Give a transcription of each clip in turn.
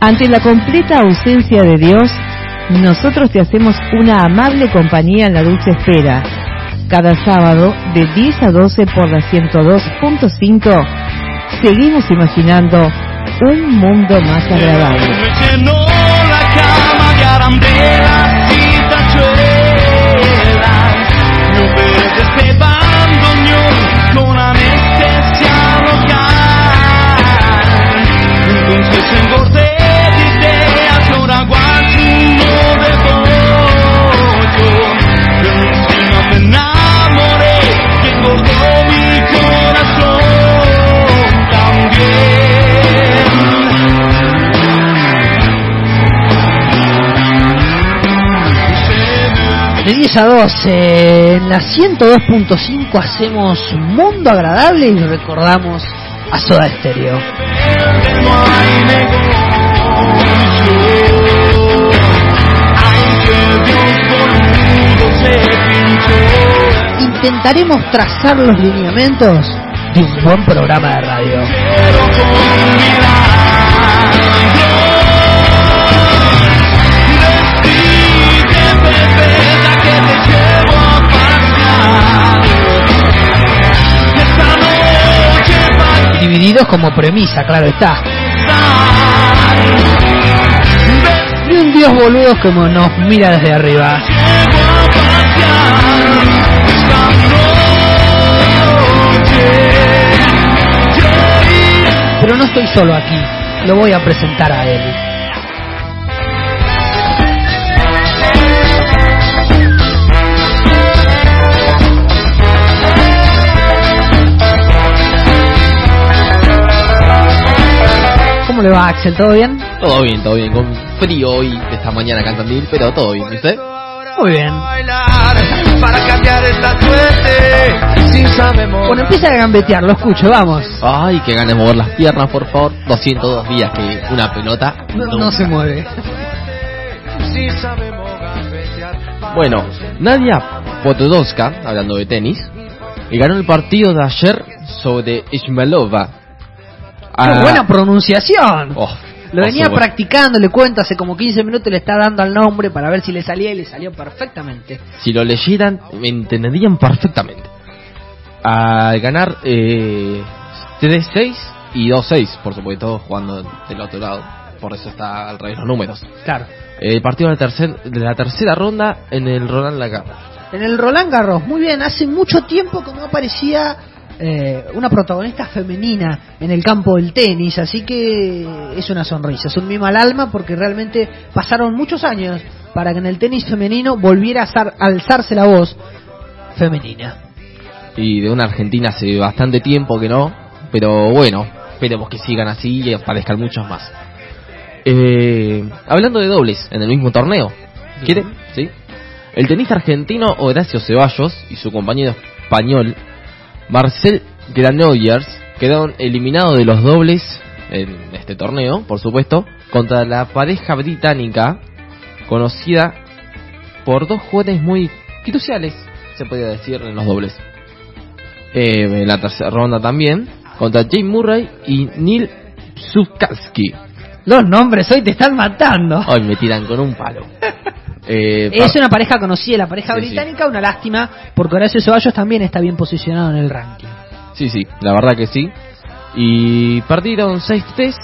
Ante la completa ausencia de Dios, nosotros te hacemos una amable compañía en la dulce espera. Cada sábado, de 10 a 12 por la 102.5, seguimos imaginando un mundo más agradable. A 12, en la 102.5 hacemos Mundo Agradable y recordamos a Soda Stereo. Intentaremos trazar los lineamientos de un buen programa de radio. Divididos como premisa, claro está. Y un dios boludo como nos mira desde arriba. Pero no estoy solo aquí, lo voy a presentar a él. Le va Axel? ¿Todo bien? Todo bien, todo bien, con frío hoy esta mañana acá en Tandil, pero todo bien, ¿y usted? Muy bien. Para cambiar esta suerte, si sabemos. Bueno, empieza a gambetear, lo escucho, vamos. Ay, que ganas de mover las piernas, por favor. 202 días que una pelota No, se mueve. Si sabemos gambetear. Bueno, Nadia Podoroska, hablando de tenis, y ganó el partido de ayer sobre Ismailova. Qué Ah, buena pronunciación. oh, Lo venía practicando, le cuento, hace como 15 minutos le está dando al nombre para ver si le salía y le salió perfectamente. Si lo leyeran, me entenderían perfectamente. Al ganar eh, 3-6 y 2-6, por supuesto, jugando del otro lado. Por eso está al revés los números. Claro. El partido de la, tercer- de la tercera ronda en el Roland Lagarde. En el Roland Garros, muy bien, hace mucho tiempo que no aparecía eh, una protagonista femenina en el campo del tenis, así que es una sonrisa, es un mimo al alma porque realmente pasaron muchos años para que en el tenis femenino volviera a zar- alzarse la voz femenina. Y de una Argentina hace bastante tiempo que no. Pero bueno, esperemos que sigan así y aparezcan muchos más. Eh, hablando de dobles en el mismo torneo. ¿Quiere? ¿Sí? El tenista argentino Horacio Ceballos y su compañero español Marcel Granollers quedaron eliminados de los dobles en este torneo, por supuesto, contra la pareja británica conocida por dos jugadores muy cruciales, se podría decir, en los dobles. Eh, en la tercera ronda también, contra Jay Murray y Neil Zukalski. Los nombres hoy te están matando. Hoy me tiran con un palo. Eh, Es una pareja conocida, la pareja Sí, sí. británica, una lástima, porque Horacio Ceballos también está bien posicionado en el ranking. Sí, sí, la verdad que sí. Y perdieron 6-3,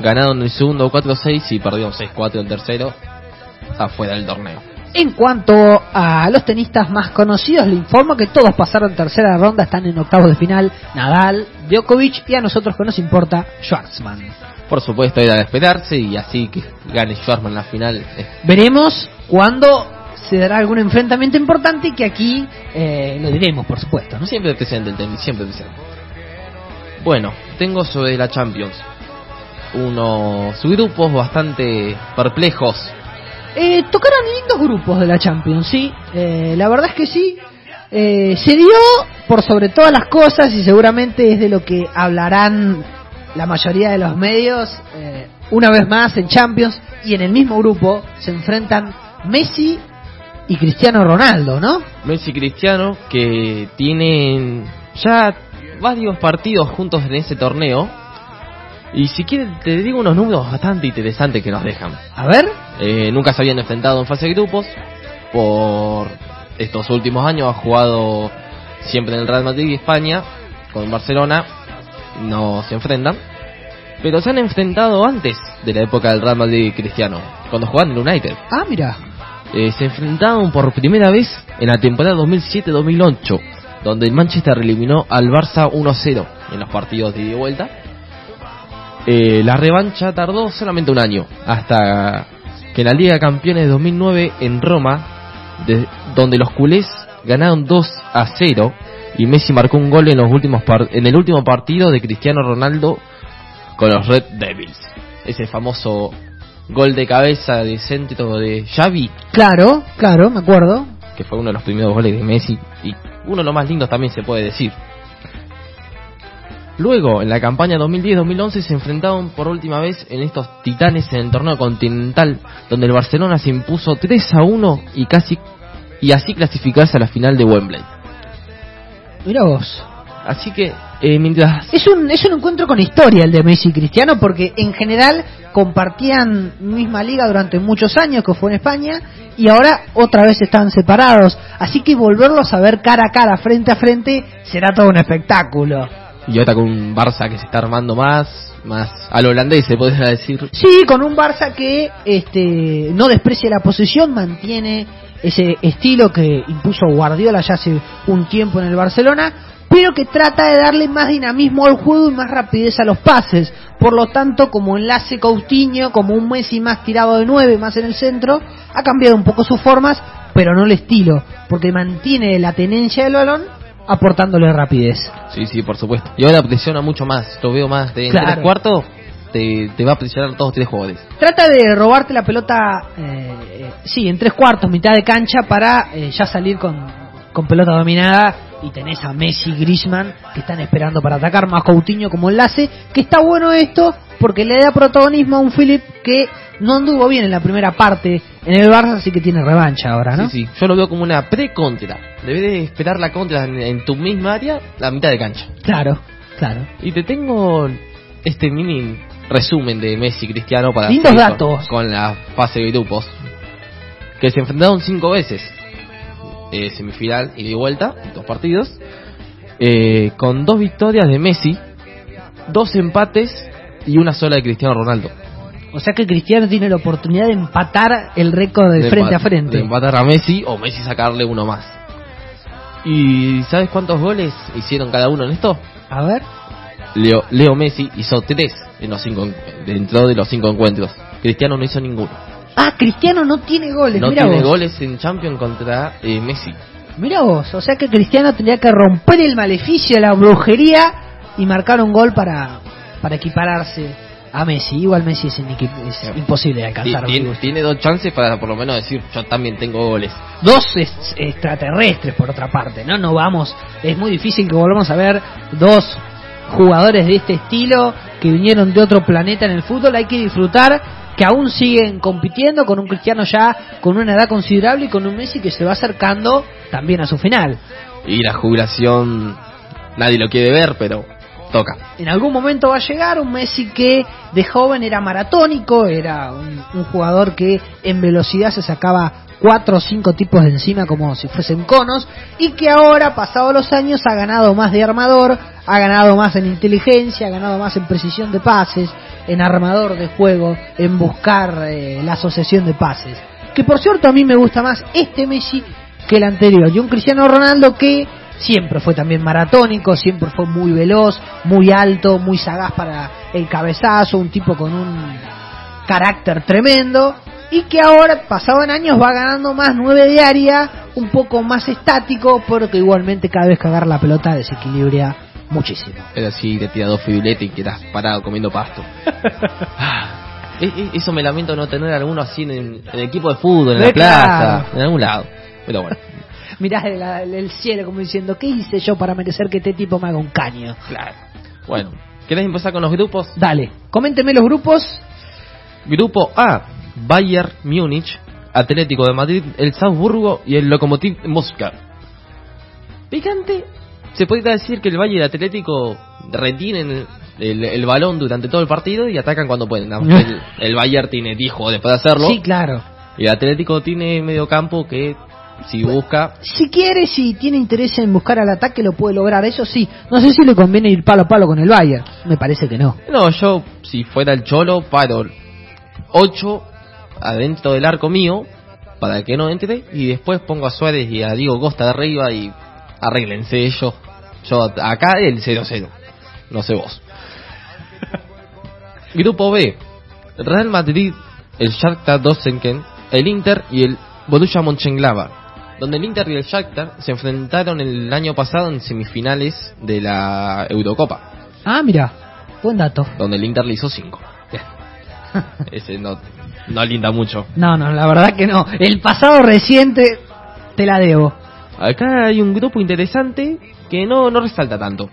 ganaron el segundo 4-6 y perdieron 6-4 en tercero, afuera del torneo. En cuanto a los tenistas más conocidos, le informo que todos pasaron tercera ronda, están en octavos de final, Nadal, Djokovic y a nosotros que nos importa, Schwartzman. Por supuesto, era de esperarse y así que gane Schwarzman la final. Veremos cuándo se dará algún enfrentamiento importante que aquí eh, lo diremos, por supuesto. ¿no? Siempre presente el tenis, siempre presente. Bueno, tengo sobre la Champions unos grupos bastante perplejos. Eh, tocaron lindos grupos de la Champions, sí. Eh, la verdad es que sí. Eh, se dio por sobre todas las cosas y seguramente es de lo que hablarán la mayoría de los medios. eh, una vez más en Champions y en el mismo grupo se enfrentan Messi y Cristiano Ronaldo, ¿no? Messi y Cristiano que tienen ya varios partidos juntos en ese torneo Y si quieres, te digo unos números bastante interesantes que nos dejan. A ver. Eh, nunca se habían enfrentado en fase de grupos. Por estos últimos años ha jugado siempre en el Real Madrid y España. Con Barcelona no se enfrentan. Pero se han enfrentado antes de la época del Real Madrid Cristiano, cuando jugaban en United. Ah, mira. Eh, se enfrentaron por primera vez en la temporada 2007-2008, donde el Manchester eliminó al Barça 1-0 en los partidos de ida y vuelta. Eh, la revancha tardó solamente un año, hasta que en la Liga de Campeones de 2009 en Roma, de- donde los culés ganaron 2 a 0 y Messi marcó un gol en los últimos en el último partido de Cristiano Ronaldo con los Red Devils. Ese famoso gol de cabeza de centro de Xavi, Claro, claro, me acuerdo. que fue uno de los primeros goles de Messi y uno de los más lindos también se puede decir. Luego, en la campaña 2010-2011 se enfrentaron por última vez en estos titanes en el torneo continental, donde el Barcelona se impuso 3 a 1 y casi y así clasificarse a la final de Wembley. Mira vos. Así que eh, mientras Es un, es un encuentro con historia el de Messi y Cristiano porque en general compartían misma liga durante muchos años que fue en España y ahora otra vez están separados. Así que volverlos a ver cara a cara, frente a frente, será todo un espectáculo. y ahora con un Barça que se está armando más, más al holandés se podría decir. Sí, con un Barça que este, no desprecia la posesión, mantiene ese estilo que impuso Guardiola ya hace un tiempo en el Barcelona, pero que trata de darle más dinamismo al juego y más rapidez a los pases. Por lo tanto, como enlace Coutinho, como un Messi más tirado de nueve, más en el centro, ha cambiado un poco sus formas, pero no el estilo, porque mantiene la tenencia del balón aportándole rapidez. Sí, sí, por supuesto. Y ahora presiona mucho más. Lo veo más de en Claro. tres cuartos. Te, te va a presionar todos tres jugadores. Trata de robarte la pelota, eh, eh, sí, en tres cuartos, mitad de cancha, para eh, ya salir con, con pelota dominada. Y tenés a Messi, Griezmann, que están esperando para atacar, más Coutinho como enlace. Que está bueno esto, porque le da protagonismo a un Philip que no anduvo bien en la primera parte en el Barça, así que tiene revancha ahora, ¿no? Sí, sí. Yo lo veo como una pre-contra. Debes de esperar la contra en, en tu misma área, la mitad de cancha. Claro, claro. Y te tengo este mini resumen de Messi y Cristiano para Lindos datos. Con, con la fase de grupos. Que se enfrentaron cinco veces. Eh, semifinal y de vuelta, dos partidos. Eh, con dos victorias de Messi, dos empates y una sola de Cristiano Ronaldo. O sea que Cristiano tiene la oportunidad de empatar el récord de, De frente a frente. De empatar a Messi o Messi sacarle uno más. ¿Y sabes cuántos goles hicieron cada uno en esto? A ver. Leo, Leo Messi hizo tres en los cinco, en- dentro de los cinco encuentros. Cristiano no hizo ninguno. Ah, Cristiano no tiene goles, No tiene vos. goles en Champions contra eh, Messi. Mira vos, o sea que Cristiano tendría que romper el maleficio, la brujería y marcar un gol para, para equipararse a Messi. Igual Messi es, imposible de alcanzar. Ti- tiene, tiene dos chances para por lo menos decir yo también tengo goles. Dos es- extraterrestres por otra parte, ¿no? No vamos, es muy difícil que volvamos a ver dos jugadores de este estilo que vinieron de otro planeta en el fútbol. Hay que disfrutar que aún siguen compitiendo con un Cristiano ya con una edad considerable y con un Messi que se va acercando también a su final. Y la jubilación nadie lo quiere ver, pero toca. En algún momento va a llegar un Messi que de joven era maratónico, era un, un jugador que en velocidad se sacaba cuatro o cinco tipos de encima como si fuesen conos y que ahora, pasados los años, ha ganado más de armador, ha ganado más en inteligencia, ha ganado más en precisión de pases, en armador de juego, en buscar eh, la asociación de pases. Que por cierto a mí me gusta más este Messi que el anterior. Y un Cristiano Ronaldo que siempre fue también maratónico, siempre fue muy veloz, muy alto, muy sagaz para el cabezazo, un tipo con un carácter tremendo y que ahora, pasado en años, va ganando más nueve de área, un poco más estático, pero que igualmente cada vez que agarra la pelota desequilibra muchísimo. Era así, te tira dos fiduletes y quedas parado comiendo pasto. Ah, e- e- Eso me lamento no tener alguno así en, en el equipo de fútbol, en la plaza, en algún lado. Pero bueno, Mirás el, el cielo como diciendo, ¿qué hice yo para merecer que este tipo me haga un caño? claro. Bueno, ¿querés empezar con los grupos? Dale, coménteme los grupos. Grupo A, Bayern Múnich, Atlético de Madrid, el Salzburgo y el Lokomotiv Moscú. Picante, se podría decir que el Bayern Atlético retienen el, el balón durante todo el partido y atacan cuando pueden. El, el Bayern tiene 10 juegos después de hacerlo. Sí, claro. Y el Atlético tiene medio campo que si busca... Si quiere, si tiene interés en buscar al ataque, lo puede lograr. Eso sí, no sé si le conviene ir palo a palo con el Bayern. Me parece que no. No, yo si fuera el Cholo paro 8 adentro del arco mío para que no entre y después pongo a Suárez y a Diego Costa de arriba y arréglense ellos. Yo acá el 0-0. No sé vos. Grupo B. Real Madrid, el Shakhtar Donetsk, el Inter y el Borussia Mönchengladbach. Donde el Inter y el Shakhtar se enfrentaron el año pasado en semifinales de la Eurocopa. Ah, mira, buen dato. Donde el Inter le hizo 5. Ese no, no linda mucho. No, no, la verdad que no. El pasado reciente te la debo. Acá hay un grupo interesante que no, no resalta tanto.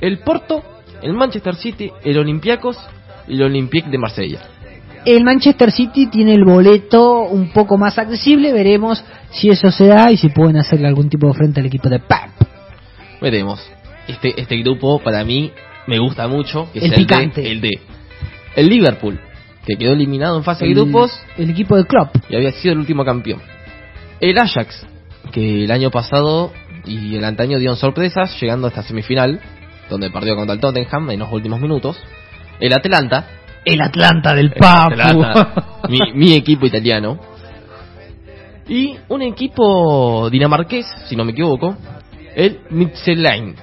El Porto, el Manchester City, el Olympiacos y el Olympique de Marsella. El Manchester City tiene el boleto un poco más accesible. Veremos si eso se da y si pueden hacerle algún tipo de frente al equipo de Pep. Veremos. Este, este grupo para mí me gusta mucho. Que El es picante. El D, el Liverpool, que quedó eliminado en fase de grupos El equipo de Klopp. y había sido el último campeón. El Ajax, que el año pasado y el antaño dieron sorpresas llegando a esta semifinal, donde perdió contra el Tottenham en los últimos minutos. El Atlanta, El Atlanta del el Papu. Atlanta, mi, mi equipo italiano. Y un equipo dinamarqués, si no me equivoco, el Midtjylland.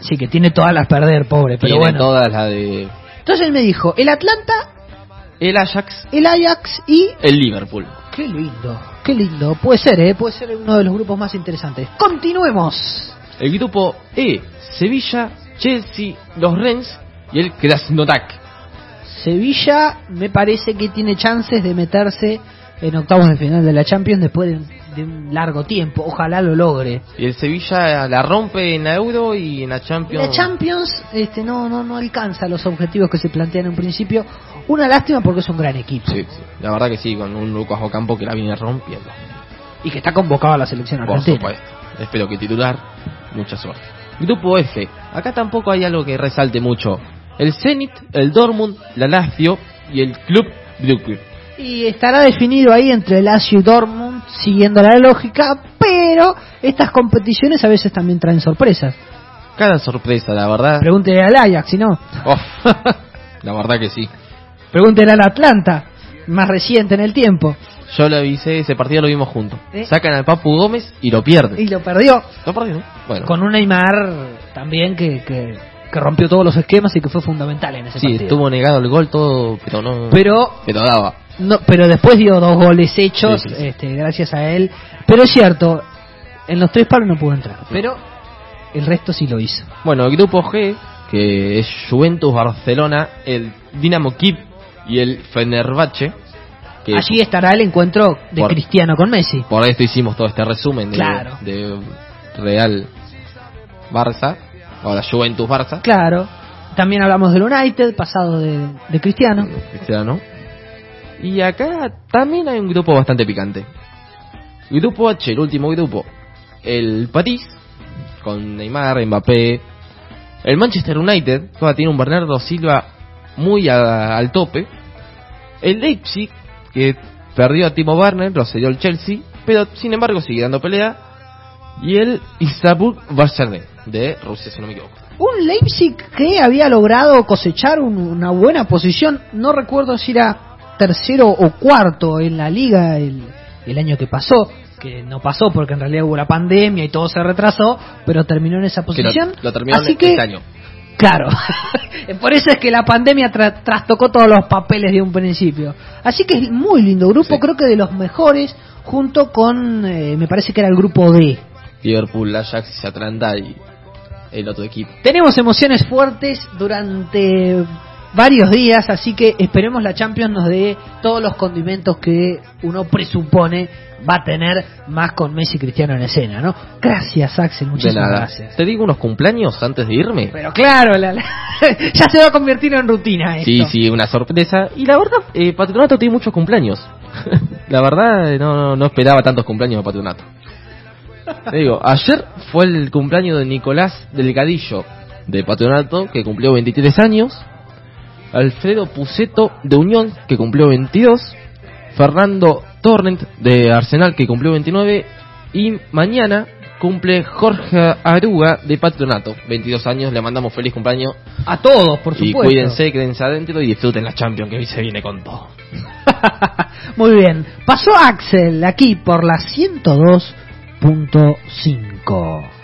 sí, que tiene todas las perder, pobre. Pero Tiene bueno. todas las de Entonces él me dijo, el Atlanta, el Ajax, el Ajax y... el Liverpool. Qué lindo, qué lindo. Puede ser, ¿eh? Puede ser uno de los grupos más interesantes. Continuemos. El grupo E, Sevilla, Chelsea, los Rennes y el Krasnodar. Sevilla me parece que tiene chances de meterse en octavos de final de la Champions después de, de un largo tiempo. Ojalá lo logre. Y el Sevilla la rompe en la Euro y en la Champions. La Champions este, no, no, no alcanza los objetivos que se plantean en un principio. Una lástima porque es un gran equipo Sí, sí, la verdad que sí, con un Lucas Ocampo que la viene rompiendo. y que está convocado a la selección Por argentina. supuesto. Espero que titular. Mucha suerte. Grupo F. Acá tampoco hay algo que resalte mucho. El Zenit, el Dortmund, la Lazio y el Club Brugge. Y estará definido ahí entre Lazio y Dortmund, siguiendo la lógica, pero estas competiciones a veces también traen sorpresas. Cada sorpresa, la verdad. Pregúntele al Ajax, si no. Oh, la verdad que sí. Pregúntele al Atlanta, más reciente en el tiempo. Yo le avisé, ese partido lo vimos juntos. ¿Eh? Sacan al Papu Gómez y lo pierden. Y lo perdió. ¿Lo perdió? Bueno. Con un Neymar también que, que, que rompió todos los esquemas y que fue fundamental en ese Sí, partido. estuvo negado el gol todo, pero no. Pero pero daba. No, pero después dio dos goles hechos, Sí, sí, sí. Este, gracias a él. Pero es cierto, en los tres palos no pudo entrar, pero el resto sí lo hizo. Bueno, el grupo G, que es Juventus, Barcelona, el Dinamo Kiev y el Fenerbahce. Que Allí estará el encuentro de Por- Cristiano con Messi. por esto hicimos todo este resumen de, Claro. de Real Barça, ahora Juventus Barça. Claro. También hablamos del United, pasado de, de Cristiano. Cristiano. Y acá también hay un grupo bastante picante. Grupo H, el último grupo. El París, con Neymar, Mbappé. El Manchester United, ahora tiene un Bernardo Silva muy a- al tope. El Leipzig, que perdió a Timo Werner, lo cedió el Chelsea, pero sin embargo sigue dando pelea. Y el Istanbul Barcelona, de Rusia, si no me equivoco. Un Leipzig que había logrado cosechar un- una buena posición, no recuerdo si era tercero o cuarto en la liga el, el año que pasó, que no pasó porque en realidad hubo la pandemia y todo se retrasó, pero terminó en esa lo, posición. lo terminaron Así que, este año. Claro, por eso es que la pandemia tra- trastocó todos los papeles de un principio. Así que es muy lindo grupo, Sí. creo que de los mejores, junto con, eh, me parece que era el grupo D. Liverpool, Ajax, Atlanta y el otro equipo. Tenemos emociones fuertes durante varios días, así que esperemos la Champions nos dé todos los condimentos que uno presupone va a tener más con Messi y Cristiano en escena, ¿no? Gracias, Axel, muchísimas gracias. Te digo unos cumpleaños antes de irme. Pero claro, la- la- ya se va a convertir en rutina esto. Sí, sí, una sorpresa. Y la verdad, eh, Patronato tiene muchos cumpleaños. la verdad, eh, no, no esperaba tantos cumpleaños de Patronato. Te digo, ayer fue el cumpleaños de Nicolás Delgadillo, de Patronato, que cumplió 23 años. Alfredo Puceto de Unión, que cumplió 22. Fernando Torrent de Arsenal, que cumplió 29. Y mañana cumple Jorge Aruga de Patronato, 22 años. Le mandamos feliz cumpleaños. A todos, por y supuesto. cuídense, quédense adentro y disfruten la Champions, que hoy se viene con todo. Muy bien. Pasó Axel aquí por la 102.5.